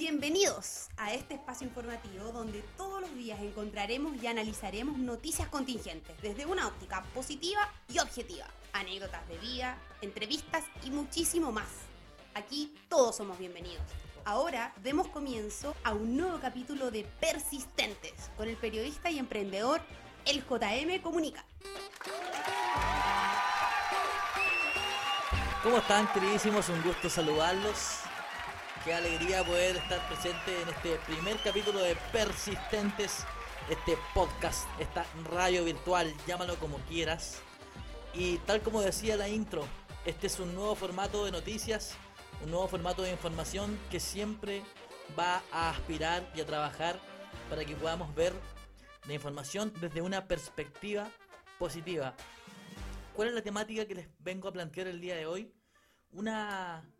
Bienvenidos a este espacio informativo donde todos los días encontraremos y analizaremos noticias contingentes desde una óptica positiva y objetiva, anécdotas de vida, entrevistas y muchísimo más. Aquí todos somos bienvenidos. Ahora demos comienzo a un nuevo capítulo de Persistentes con el periodista y emprendedor El JM Comunica. ¿Cómo están, queridísimos? Un gusto saludarlos. Qué alegría poder estar presente en este primer capítulo de Persistentes, este podcast, esta radio virtual, llámalo como quieras. Y tal como decía la intro, este es un nuevo formato de noticias, un nuevo formato de información que siempre va a aspirar y a trabajar para que podamos ver la información desde una perspectiva positiva. ¿Cuál es la temática que les vengo a plantear el día de hoy? Una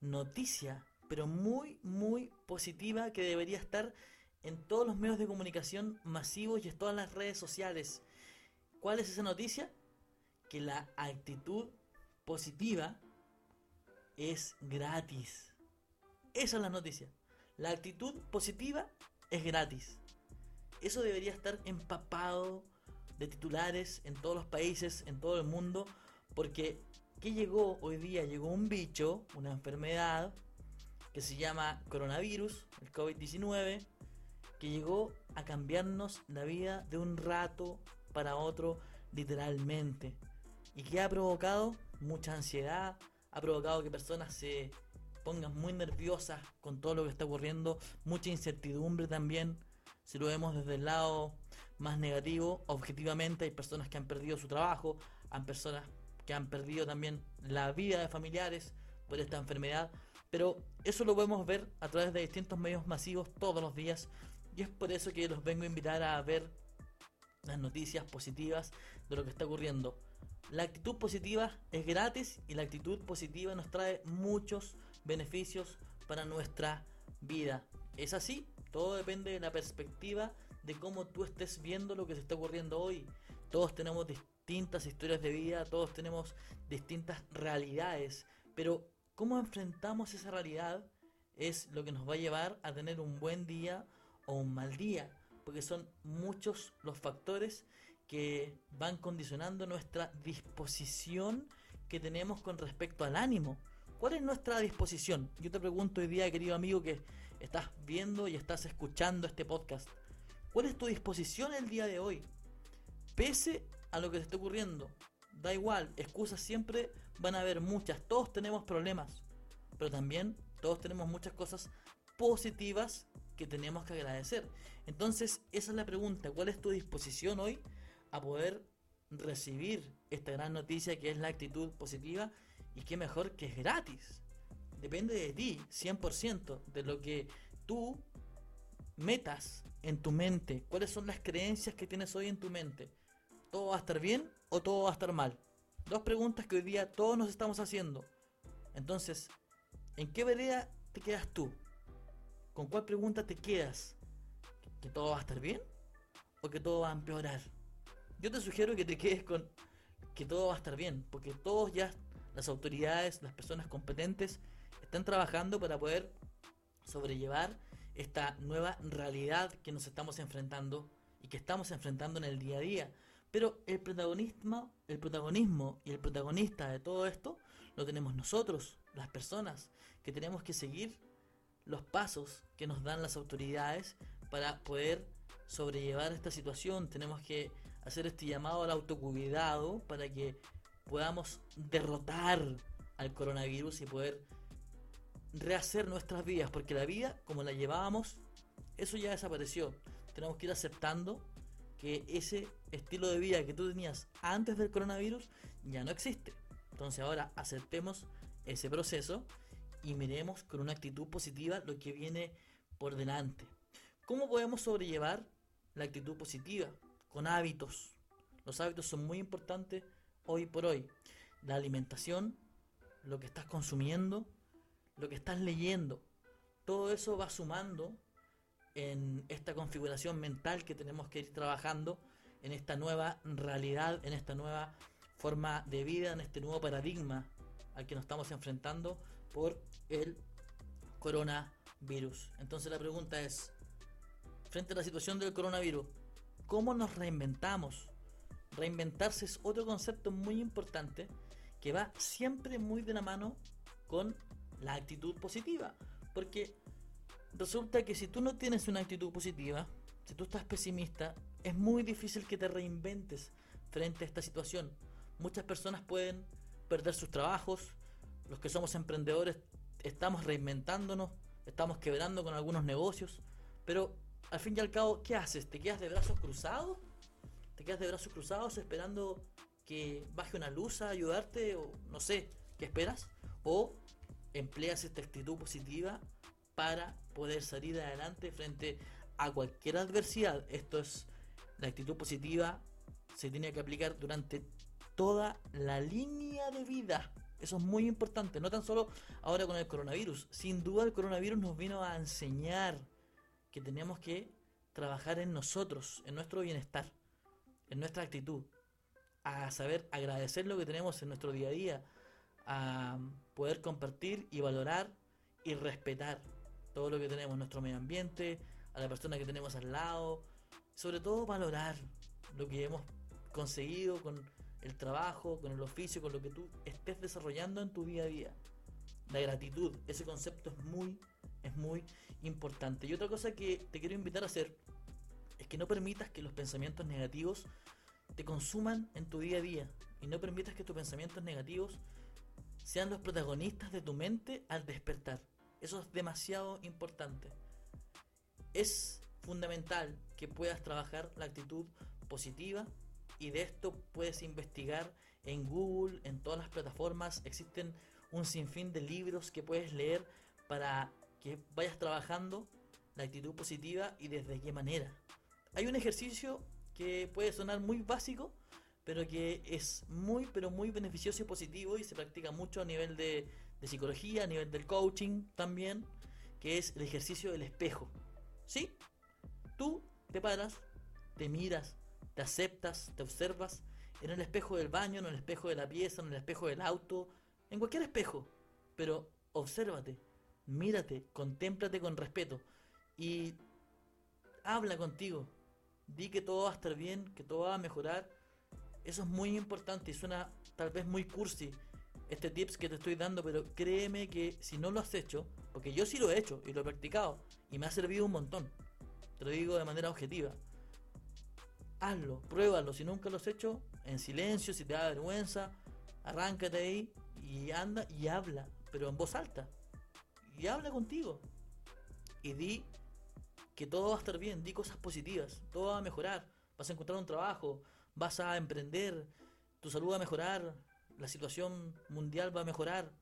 noticia pero muy, muy positiva que debería estar en todos los medios de comunicación masivos y en todas las redes sociales. ¿Cuál es esa noticia? Que la actitud positiva es gratis. Esa es la noticia. La actitud positiva es gratis. Eso debería estar empapado de titulares en todos los países, en todo el mundo, porque ¿qué llegó hoy día? Llegó un bicho, una enfermedad, que se llama coronavirus, el COVID-19, que llegó a cambiarnos la vida de un rato para otro literalmente. Y que ha provocado mucha ansiedad, ha provocado que personas se pongan muy nerviosas con todo lo que está ocurriendo, mucha incertidumbre también. Si lo vemos desde el lado más negativo, objetivamente hay personas que han perdido su trabajo, hay personas que han perdido también la vida de familiares por esta enfermedad. Pero eso lo podemos ver a través de distintos medios masivos todos los días y es por eso que los vengo a invitar a ver las noticias positivas de lo que está ocurriendo. La actitud positiva es gratis y la actitud positiva nos trae muchos beneficios para nuestra vida. ¿Es así? Todo depende de la perspectiva de cómo tú estés viendo lo que se está ocurriendo hoy. Todos tenemos distintas historias de vida, todos tenemos distintas realidades, pero cómo enfrentamos esa realidad es lo que nos va a llevar a tener un buen día o un mal día, porque son muchos los factores que van condicionando nuestra disposición que tenemos con respecto al ánimo. ¿Cuál es nuestra disposición? Yo te pregunto hoy día, querido amigo, que estás viendo y estás escuchando este podcast. ¿Cuál es tu disposición el día de hoy? Pese a lo que te está ocurriendo, da igual, excusas siempre van a haber muchas, todos tenemos problemas, pero también todos tenemos muchas cosas positivas que tenemos que agradecer. Entonces, esa es la pregunta, ¿cuál es tu disposición hoy a poder recibir esta gran noticia que es la actitud positiva y qué mejor que es gratis? Depende de ti, 100%, de lo que tú metas en tu mente, cuáles son las creencias que tienes hoy en tu mente. ¿Todo va a estar bien o todo va a estar mal? Dos preguntas que hoy día todos nos estamos haciendo. Entonces, ¿en qué vereda te quedas tú? ¿Con cuál pregunta te quedas? ¿Que todo va a estar bien? ¿O que todo va a empeorar? Yo te sugiero que te quedes con que todo va a estar bien, porque todos ya, las autoridades, las personas competentes, están trabajando para poder sobrellevar esta nueva realidad que nos estamos enfrentando y que estamos enfrentando en el día a día. Pero el protagonismo, el protagonismo y el protagonista de todo esto lo tenemos nosotros, las personas, que tenemos que seguir los pasos que nos dan las autoridades para poder sobrellevar esta situación. Tenemos que hacer este llamado al autocuidado para que podamos derrotar al coronavirus y poder rehacer nuestras vidas, porque la vida como la llevábamos, eso ya desapareció. Tenemos que ir aceptando que ese estilo de vida que tú tenías antes del coronavirus ya no existe. Entonces ahora aceptemos ese proceso y miremos con una actitud positiva lo que viene por delante. ¿Cómo podemos sobrellevar la actitud positiva? Con hábitos. Los hábitos son muy importantes hoy por hoy. La alimentación, lo que estás consumiendo, lo que estás leyendo. Todo eso va sumando en esta configuración mental que tenemos que ir trabajando, en esta nueva realidad, en esta nueva forma de vida, en este nuevo paradigma al que nos estamos enfrentando por el coronavirus. virus. Entonces la pregunta es, frente a la situación del coronavirus, ¿cómo nos reinventamos? Reinventarse es otro concepto muy importante que va siempre muy de la mano con la actitud positiva. Porque resulta que si tú no tienes una actitud positiva, si tú estás pesimista, es muy difícil que te reinventes frente a esta situación. Muchas personas pueden perder sus trabajos, los que somos emprendedores estamos reinventándonos, estamos quebrando con algunos negocios, pero al fin y al cabo, ¿qué haces? ¿Te quedas de brazos cruzados? ¿Te quedas de brazos cruzados esperando que baje una luz a ayudarte? O no sé, ¿qué esperas? ¿O empleas esta actitud positiva para poder salir adelante frente a cualquier adversidad? Esto es, la actitud positiva se tiene que aplicar durante toda la línea de vida. Eso es muy importante, no tan solo ahora con el coronavirus. Sin duda el coronavirus nos vino a enseñar que tenemos que trabajar en nosotros, en nuestro bienestar, en nuestra actitud, a saber agradecer lo que tenemos en nuestro día a día, a poder compartir y valorar y respetar todo lo que tenemos en nuestro medio ambiente, a la persona que tenemos al lado, sobre todo valorar lo que hemos conseguido con el trabajo, con el oficio, con lo que tú estés desarrollando en tu día a día. La gratitud, ese concepto es muy, es muy importante. Y otra cosa que te quiero invitar a hacer es que no permitas que los pensamientos negativos te consuman en tu día a día. Y no permitas que tus pensamientos negativos sean los protagonistas de tu mente al despertar. Eso es demasiado importante. Es fundamental que puedas trabajar la actitud positiva y de esto puedes investigar en Google, en todas las plataformas. Existen un sinfín de libros que puedes leer para que vayas trabajando la actitud positiva y desde qué manera. Hay un ejercicio que puede sonar muy básico, pero que es muy, pero muy beneficioso y positivo y se practica mucho a nivel de, de psicología, a nivel del coaching también, que es el ejercicio del espejo. ¿Sí? Tú te paras, te miras, te aceptas, te observas en el espejo del baño, en el espejo de la pieza, en el espejo del auto, en cualquier espejo, pero obsérvate, mírate, contémplate con respeto y habla contigo. Di que todo va a estar bien, que todo va a mejorar eso es muy importante y suena tal vez muy cursi este tips que te estoy dando, pero créeme que si no lo has hecho, porque yo sí lo he hecho y lo he practicado y me ha servido un montón, te lo digo de manera objetiva. Hazlo, pruébalo, si nunca lo has hecho, en silencio, si te da vergüenza, arráncate ahí y anda y habla, pero en voz alta. Y habla contigo. Y di que todo va a estar bien, di cosas positivas, todo va a mejorar, vas a encontrar un trabajo, vas a emprender, tu salud va a mejorar, la situación mundial va a mejorar,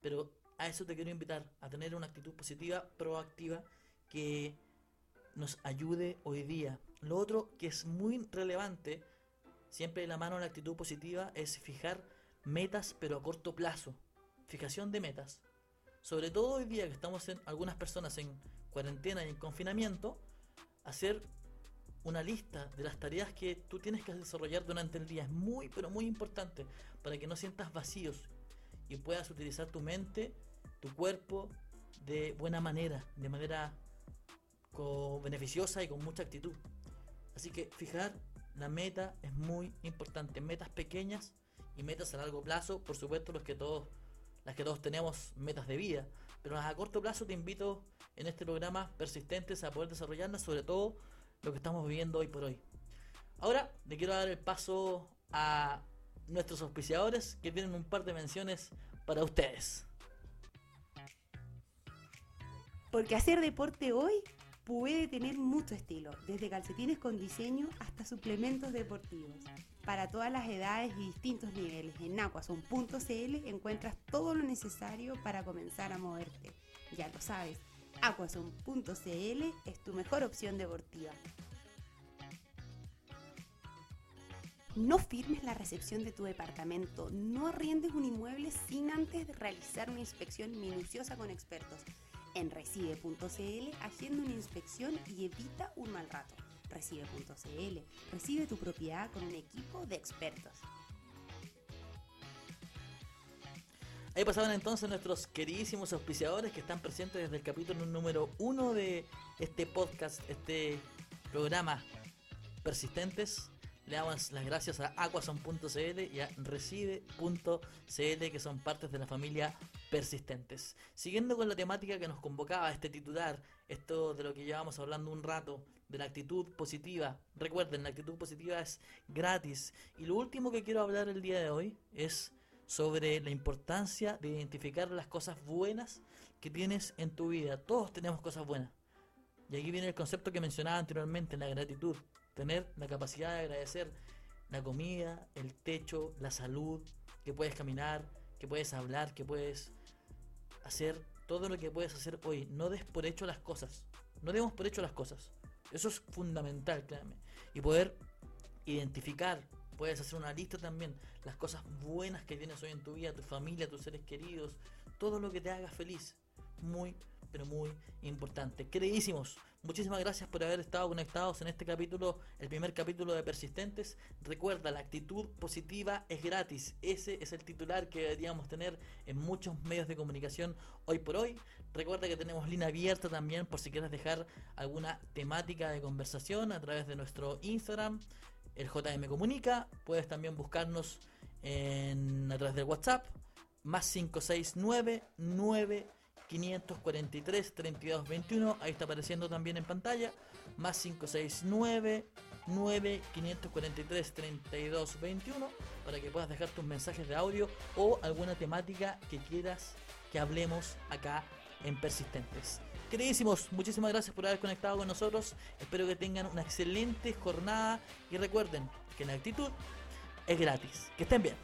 pero a eso te quiero invitar, a tener una actitud positiva, proactiva, que nos ayude hoy día. Lo otro que es muy relevante, siempre de la mano de la actitud positiva, es fijar metas, pero a corto plazo. Fijación de metas. Sobre todo hoy día que estamos en algunas personas en cuarentena y en confinamiento, hacer una lista de las tareas que tú tienes que desarrollar durante el día. Es muy, pero muy importante para que no sientas vacíos y puedas utilizar tu mente, tu cuerpo de buena manera, de manera beneficiosa y con mucha actitud. Así que fijar la meta es muy importante. Metas pequeñas y metas a largo plazo, por supuesto los que todos, las que todos tenemos metas de vida. Pero a corto plazo te invito en este programa persistentes a poder desarrollarlas, sobre todo lo que estamos viviendo hoy por hoy. Ahora le quiero dar el paso a nuestros auspiciadores que tienen un par de menciones para ustedes. Porque hacer deporte hoy puede tener mucho estilo, desde calcetines con diseño hasta suplementos deportivos. Para todas las edades y distintos niveles, en aquason.cl encuentras todo lo necesario para comenzar a moverte. Ya lo sabes, Aquason.cl es tu mejor opción deportiva. No firmes la recepción de tu departamento, no arriendes un inmueble sin antes realizar una inspección minuciosa con expertos. En recibe.cl agenda una inspección y evita un mal rato. Recibe.cl recibe tu propiedad con un equipo de expertos. Ahí pasaban entonces nuestros queridísimos auspiciadores que están presentes desde el capítulo número uno de este podcast, este programa Persistentes. Le damos las gracias a Aquason.cl y a Recibe.cl que son partes de la familia Persistentes. Siguiendo con la temática que nos convocaba este titular, esto de lo que llevamos hablando un rato, de la actitud positiva. Recuerden, la actitud positiva es gratis. Y lo último que quiero hablar el día de hoy es sobre la importancia de identificar las cosas buenas que tienes en tu vida. Todos tenemos cosas buenas. Y aquí viene el concepto que mencionaba anteriormente, la gratitud. Tener la capacidad de agradecer la comida, el techo, la salud, que puedes caminar, que puedes hablar, que puedes hacer todo lo que puedes hacer hoy. No des por hecho las cosas. No demos por hecho las cosas. Eso es fundamental, créanme. Y poder identificar, puedes hacer una lista también, las cosas buenas que tienes hoy en tu vida, tu familia, tus seres queridos, todo lo que te haga feliz. Muy, pero muy importante. Queridísimos, muchísimas gracias por haber estado conectados en este capítulo, el primer capítulo de Persistentes. Recuerda, la actitud positiva es gratis. Ese es el titular que deberíamos tener en muchos medios de comunicación hoy por hoy. Recuerda que tenemos línea abierta también por si quieres dejar alguna temática de conversación a través de nuestro Instagram, el JM Comunica. Puedes también buscarnos en, a través del WhatsApp, más 569 9 543 3221, ahí está apareciendo también en pantalla, más 569 9 543 3221 para que puedas dejar tus mensajes de audio o alguna temática que quieras que hablemos acá en Persistentes. Queridísimos, muchísimas gracias por haber conectado con nosotros. Espero que tengan una excelente jornada y recuerden que la actitud es gratis. Que estén bien.